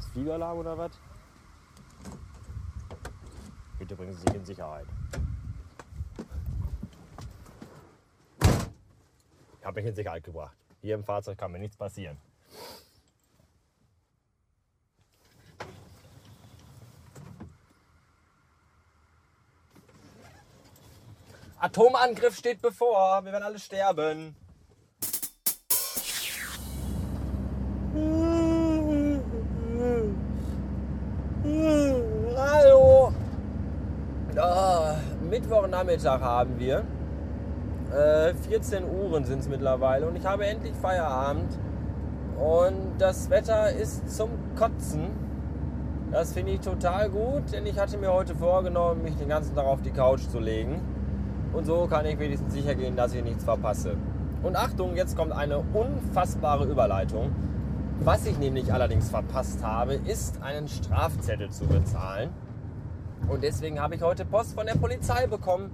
Ist? Fliegeralarm oder was? Bitte bringen Sie sich in Sicherheit. Ich habe mich in Sicherheit gebracht. Hier im Fahrzeug kann mir nichts passieren. Atomangriff steht bevor. Wir werden alle sterben. Mittwochnachmittag haben wir. Äh, 14 Uhren sind es mittlerweile und ich habe endlich Feierabend. Und das Wetter ist zum Kotzen. Das finde ich total gut, denn ich hatte mir heute vorgenommen, mich den ganzen Tag auf die Couch zu legen. Und so kann ich wenigstens sicher gehen, dass ich nichts verpasse. Und Achtung, jetzt kommt eine unfassbare Überleitung. Was ich nämlich allerdings verpasst habe, ist einen Strafzettel zu bezahlen. Und deswegen habe ich heute Post von der Polizei bekommen.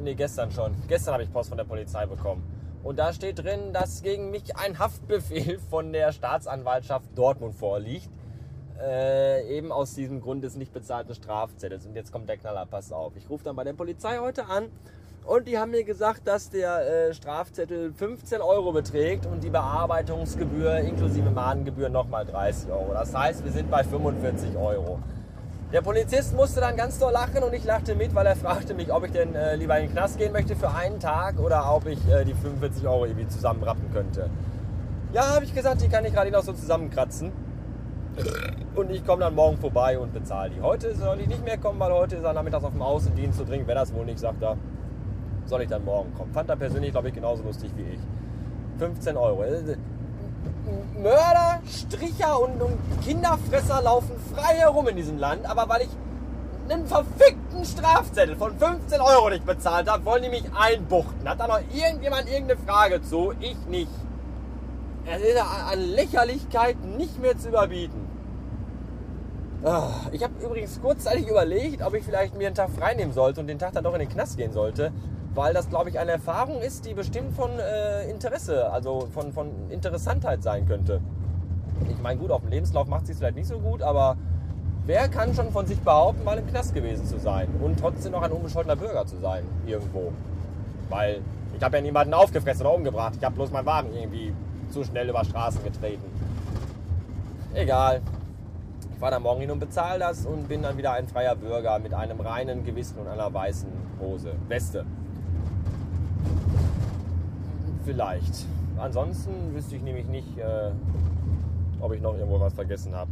Ne, gestern schon. Gestern habe ich Post von der Polizei bekommen. Und da steht drin, dass gegen mich ein Haftbefehl von der Staatsanwaltschaft Dortmund vorliegt. Äh, eben aus diesem Grund des nicht bezahlten Strafzettels. Und jetzt kommt der Knaller, pass auf. Ich rufe dann bei der Polizei heute an und die haben mir gesagt, dass der äh, Strafzettel 15 Euro beträgt und die Bearbeitungsgebühr inklusive Mahngebühr nochmal 30 Euro. Das heißt, wir sind bei 45 Euro. Der Polizist musste dann ganz doll lachen und ich lachte mit, weil er fragte mich, ob ich denn äh, lieber in den Knast gehen möchte für einen Tag oder ob ich äh, die 45 Euro irgendwie zusammenrappen könnte. Ja, habe ich gesagt, die kann ich gerade noch so zusammenkratzen. Und ich komme dann morgen vorbei und bezahle die. Heute soll ich nicht mehr kommen, weil heute ist er nachmittags auf dem Außendienst zu trinken. Wenn das wohl nicht, sagt er, soll ich dann morgen kommen. Fand er persönlich, glaube ich, genauso lustig wie ich. 15 Euro. Mörder, Stricher und, und Kinderfresser laufen frei herum in diesem Land, aber weil ich einen verfickten Strafzettel von 15 Euro nicht bezahlt habe, wollen die mich einbuchten. Hat da noch irgendjemand irgendeine Frage zu? Ich nicht. Es ist an Lächerlichkeit nicht mehr zu überbieten. Ah, ich habe übrigens kurzzeitig überlegt, ob ich vielleicht mir einen Tag frei nehmen sollte und den Tag dann doch in den Knast gehen sollte, weil das, glaube ich, eine Erfahrung ist, die bestimmt von äh, Interesse, also von, von Interessantheit sein könnte. Ich meine, gut, auf dem Lebenslauf macht es vielleicht nicht so gut, aber wer kann schon von sich behaupten, mal im Knast gewesen zu sein und trotzdem noch ein unbescholtener Bürger zu sein, irgendwo? Weil ich habe ja niemanden aufgefressen oder umgebracht, ich habe bloß meinen Wagen irgendwie zu schnell über Straßen getreten. Egal. Ich fahre dann morgen hin und bezahle das und bin dann wieder ein freier Bürger mit einem reinen Gewissen und einer weißen Hose. Weste. Vielleicht. Ansonsten wüsste ich nämlich nicht, äh, ob ich noch irgendwo was vergessen habe.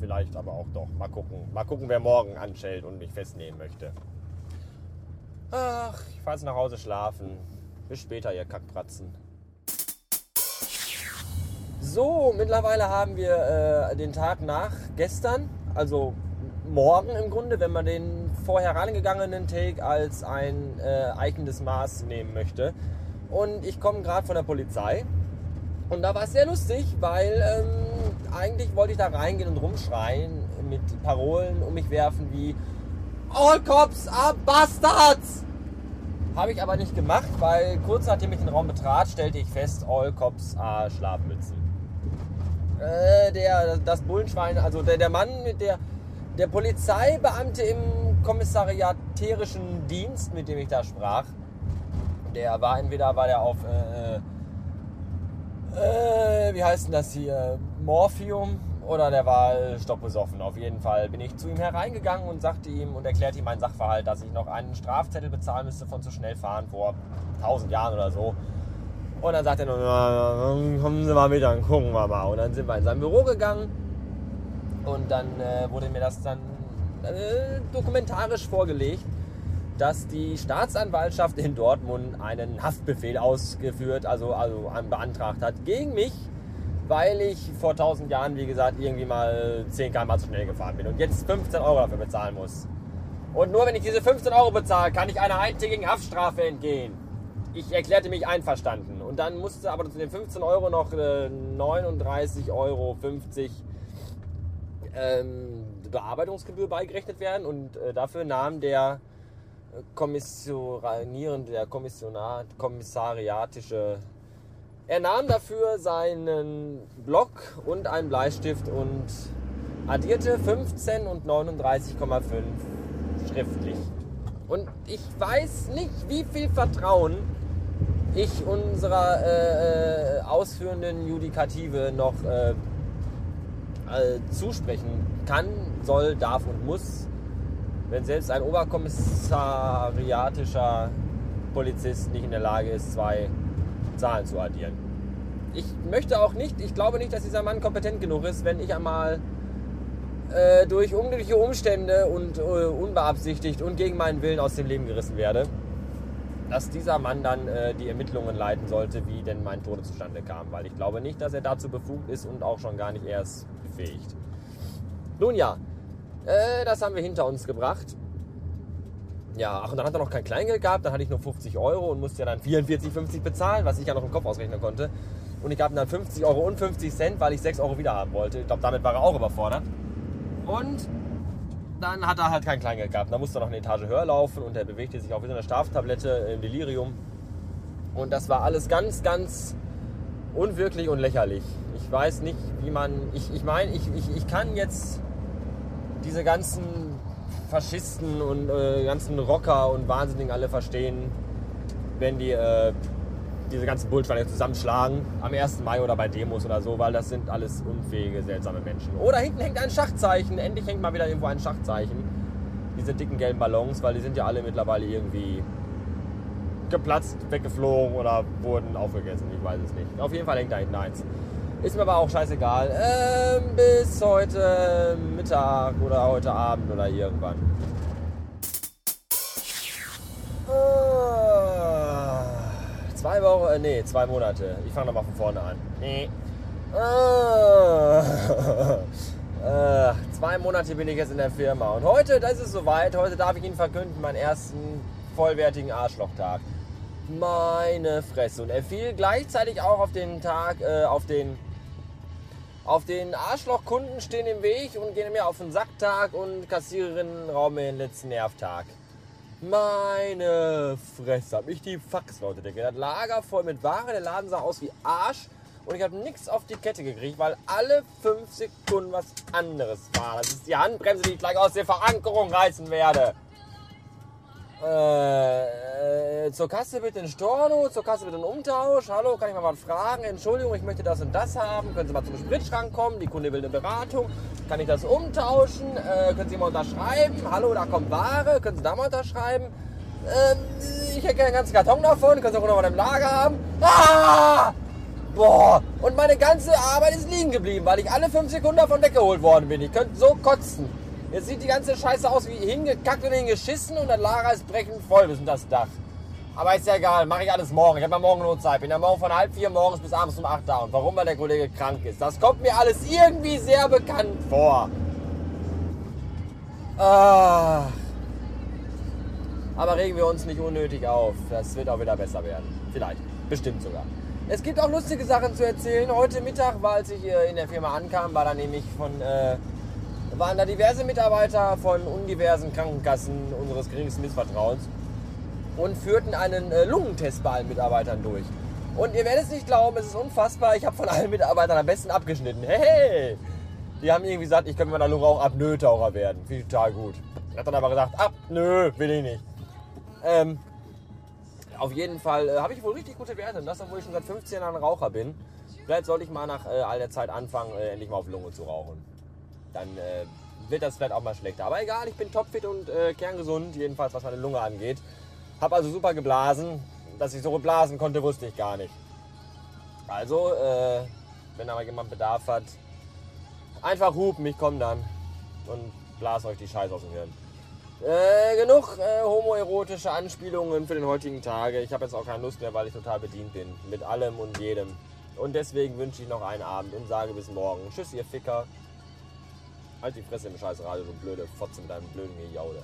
Vielleicht aber auch doch. Mal gucken. Mal gucken, wer morgen anschellt und mich festnehmen möchte. Ach, ich fahre jetzt nach Hause schlafen. Bis später, ihr Kackpratzen. So, mittlerweile haben wir äh, den Tag nach gestern, also morgen im Grunde, wenn man den vorher herangegangenen Take als ein äh, eichendes Maß nehmen möchte. Und ich komme gerade von der Polizei. Und da war es sehr lustig, weil ähm, eigentlich wollte ich da reingehen und rumschreien mit Parolen um mich werfen wie All Cops are Bastards! Habe ich aber nicht gemacht, weil kurz nachdem ich den Raum betrat, stellte ich fest, All Cops are Schlafmützen. Äh, der, das Bullenschwein, also der, der Mann mit der, der Polizeibeamte im kommissariatärischen Dienst, mit dem ich da sprach, der war entweder war der auf äh, äh, wie heißt denn das hier Morphium oder der war stoppbesoffen. Auf jeden Fall bin ich zu ihm hereingegangen und sagte ihm und erklärte ihm meinen Sachverhalt, dass ich noch einen Strafzettel bezahlen müsste von zu schnell fahren vor 1000 Jahren oder so. Und dann sagt er nur, kommen Sie mal mit, dann gucken wir mal. Und dann sind wir in sein Büro gegangen und dann äh, wurde mir das dann äh, dokumentarisch vorgelegt dass die Staatsanwaltschaft in Dortmund einen Haftbefehl ausgeführt, also, also beantragt hat gegen mich, weil ich vor 1000 Jahren, wie gesagt, irgendwie mal 10 km zu schnell gefahren bin und jetzt 15 Euro dafür bezahlen muss. Und nur wenn ich diese 15 Euro bezahle, kann ich einer eintägigen Haftstrafe entgehen. Ich erklärte mich einverstanden. Und dann musste aber zu den 15 Euro noch äh, 39,50 Euro ähm, Bearbeitungsgebühr beigerechnet werden. Und äh, dafür nahm der kommissionierende, der Kommissionar, kommissariatische Er nahm dafür seinen Block und einen Bleistift und addierte 15 und 39,5 schriftlich. Und ich weiß nicht, wie viel Vertrauen ich unserer äh, äh ausführenden Judikative noch äh, äh, zusprechen kann, soll, darf und muss, wenn selbst ein oberkommissariatischer Polizist nicht in der Lage ist, zwei Zahlen zu addieren. Ich möchte auch nicht, ich glaube nicht, dass dieser Mann kompetent genug ist, wenn ich einmal äh, durch unglückliche Umstände und äh, unbeabsichtigt und gegen meinen Willen aus dem Leben gerissen werde, dass dieser Mann dann äh, die Ermittlungen leiten sollte, wie denn mein Tode zustande kam. Weil ich glaube nicht, dass er dazu befugt ist und auch schon gar nicht erst befähigt. Nun ja, äh, das haben wir hinter uns gebracht. Ja, ach, und dann hat er noch kein Kleingeld gehabt, dann hatte ich nur 50 Euro und musste ja dann 44,50 bezahlen, was ich ja noch im Kopf ausrechnen konnte. Und ich gab ihm dann 50 Euro und 50 Cent, weil ich 6 Euro wieder haben wollte. Ich glaube, damit war er auch überfordert. Und dann hat er halt kein Kleingeld gehabt. Dann musste er noch eine Etage höher laufen und er bewegte sich auch wie so eine Schlaftablette im Delirium. Und das war alles ganz, ganz unwirklich und lächerlich. Ich weiß nicht, wie man. Ich, ich meine, ich, ich, ich kann jetzt diese ganzen Faschisten und äh, ganzen Rocker und Wahnsinnigen alle verstehen, wenn die äh, diese ganzen Bullschweine zusammenschlagen am 1. Mai oder bei Demos oder so, weil das sind alles unfähige, seltsame Menschen. Oder hinten hängt ein Schachzeichen, endlich hängt mal wieder irgendwo ein Schachzeichen. Diese dicken gelben Ballons, weil die sind ja alle mittlerweile irgendwie geplatzt, weggeflogen oder wurden aufgegessen, ich weiß es nicht. Auf jeden Fall hängt da hinten eins. Ist mir aber auch scheißegal. Ähm, bis heute Mittag oder heute Abend oder irgendwann. Ah, zwei Wochen, äh, nee, zwei Monate. Ich fange nochmal von vorne an. Nee. Äh, zwei Monate bin ich jetzt in der Firma. Und heute, das ist soweit, heute darf ich Ihnen verkünden, meinen ersten vollwertigen Arschlochtag. Meine Fresse. Und er fiel gleichzeitig auch auf den Tag, äh, auf den auf den Arschlochkunden stehen im Weg und gehen mir auf den Sacktag und Kassiererinnen rauben den letzten Nervtag. Meine Fresse, hab ich die Fax, Leute. Das Lager voll mit Ware, der Laden sah aus wie Arsch und ich habe nichts auf die Kette gekriegt, weil alle fünf Sekunden was anderes war. Das ist die Handbremse, die ich gleich aus der Verankerung reißen werde. Äh, äh, zur Kasse bitte ein Storno, zur Kasse bitte ein Umtausch. Hallo, kann ich mal was fragen? Entschuldigung, ich möchte das und das haben. Können Sie mal zum Spritschrank kommen? Die Kunde will eine Beratung. Kann ich das umtauschen? Äh, können Sie mal unterschreiben? Hallo, da kommt Ware. Können Sie da mal unterschreiben? Ähm, ich hätte einen ganzen Karton davon. Können Sie auch noch mal im Lager haben? Ah! Boah! Und meine ganze Arbeit ist liegen geblieben, weil ich alle fünf Sekunden davon weggeholt worden bin. Ich könnte so kotzen. Jetzt sieht die ganze Scheiße aus wie hingekackt und hingeschissen und das Lager ist brechend voll bis in das Dach. Aber ist ja egal, mache ich alles morgen. Ich habe ja morgen nur Zeit. Bin ja morgen von halb vier morgens bis abends um acht da. Und warum? Weil der Kollege krank ist. Das kommt mir alles irgendwie sehr bekannt vor. Ah. Aber regen wir uns nicht unnötig auf. Das wird auch wieder besser werden. Vielleicht. Bestimmt sogar. Es gibt auch lustige Sachen zu erzählen. Heute Mittag, war, als ich in der Firma ankam, war da nämlich von äh, waren da diverse Mitarbeiter von undiversen Krankenkassen unseres geringsten Missvertrauens und führten einen äh, Lungentest bei allen Mitarbeitern durch. Und ihr werdet es nicht glauben, es ist unfassbar. Ich habe von allen Mitarbeitern am besten abgeschnitten. Hey! Die haben irgendwie gesagt, ich könnte mit meiner Lunge auch Apnoe-Taucher werden. Finde ich total gut. Hat dann aber gesagt, ab, nö, will ich nicht. Ähm, auf jeden Fall äh, habe ich wohl richtig gute Werte. Und das, obwohl ich schon seit 15 Jahren Raucher bin. Vielleicht sollte ich mal nach äh, all der Zeit anfangen, äh, endlich mal auf Lunge zu rauchen dann äh, wird das vielleicht auch mal schlechter. Aber egal, ich bin topfit und äh, kerngesund, jedenfalls was meine Lunge angeht. Hab also super geblasen. Dass ich so blasen konnte, wusste ich gar nicht. Also, äh, wenn mal jemand Bedarf hat, einfach hupen, ich komme dann und blas euch die Scheiße aus dem Hirn. Äh, genug äh, homoerotische Anspielungen für den heutigen Tage. Ich habe jetzt auch keine Lust mehr, weil ich total bedient bin. Mit allem und jedem. Und deswegen wünsche ich noch einen Abend und sage bis morgen. Tschüss, ihr Ficker. Halt die Fresse im scheiß Radio, du blöde Fotze mit deinem blöden Gejaule.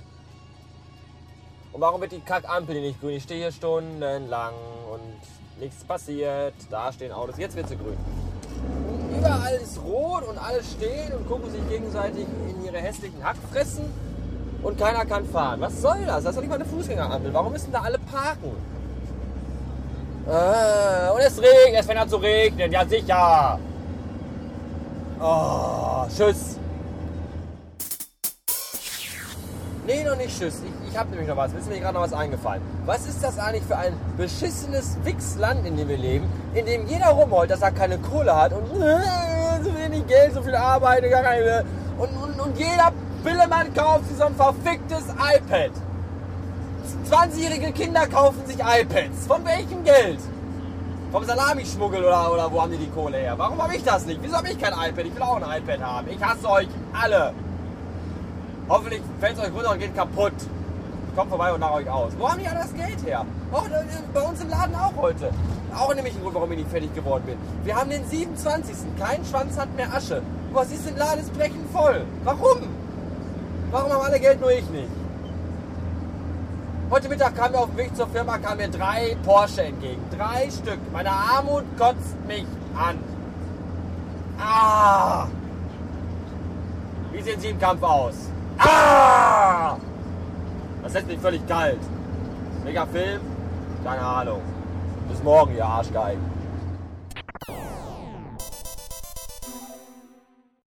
Und warum wird die Kackampel nicht grün? Ich stehe hier stundenlang und nichts passiert. Da stehen Autos, jetzt wird sie grün. Und überall ist rot und alle stehen und gucken sich gegenseitig in ihre hässlichen Hackfressen und keiner kann fahren. Was soll das? Das ist doch nicht mal eine Fußgängerampel. Warum müssen da alle parken? Äh, und es regnet, es fängt an zu regnen, ja sicher. Oh, tschüss. Nee, noch nicht tschüss. Ich, ich habe nämlich noch was. Mir ist mir gerade noch was eingefallen. Was ist das eigentlich für ein beschissenes Wichsland, in dem wir leben, in dem jeder rumholt, dass er keine Kohle hat und äh, so wenig Geld, so viel Arbeit, gar keine. Und, und, und jeder Pillemann kauft sich so ein verficktes iPad. 20-jährige Kinder kaufen sich iPads. Von welchem Geld? Vom Salamischmuggel oder, oder wo haben die die Kohle her? Warum habe ich das nicht? Wieso habe ich kein iPad? Ich will auch ein iPad haben. Ich hasse euch alle. Hoffentlich fällt es euch runter und geht kaputt. Ich komme vorbei und nach euch aus. Wo haben die alle das Geld her? Oh, bei uns im Laden auch heute. Auch nämlich ein Grund, warum ich nicht fertig geworden bin. Wir haben den 27. Kein Schwanz hat mehr Asche. Was ist im Laden? ist brechend voll. Warum? Warum haben alle Geld, nur ich nicht? Heute Mittag kam mir auf dem Weg zur Firma kam mir drei Porsche entgegen. Drei Stück. Meine Armut kotzt mich an. Ah! Wie sehen Sie im Kampf aus? Ah! Das lässt mich völlig kalt. Mega Film? Keine Ahnung. Bis morgen, ihr Arschgeigen.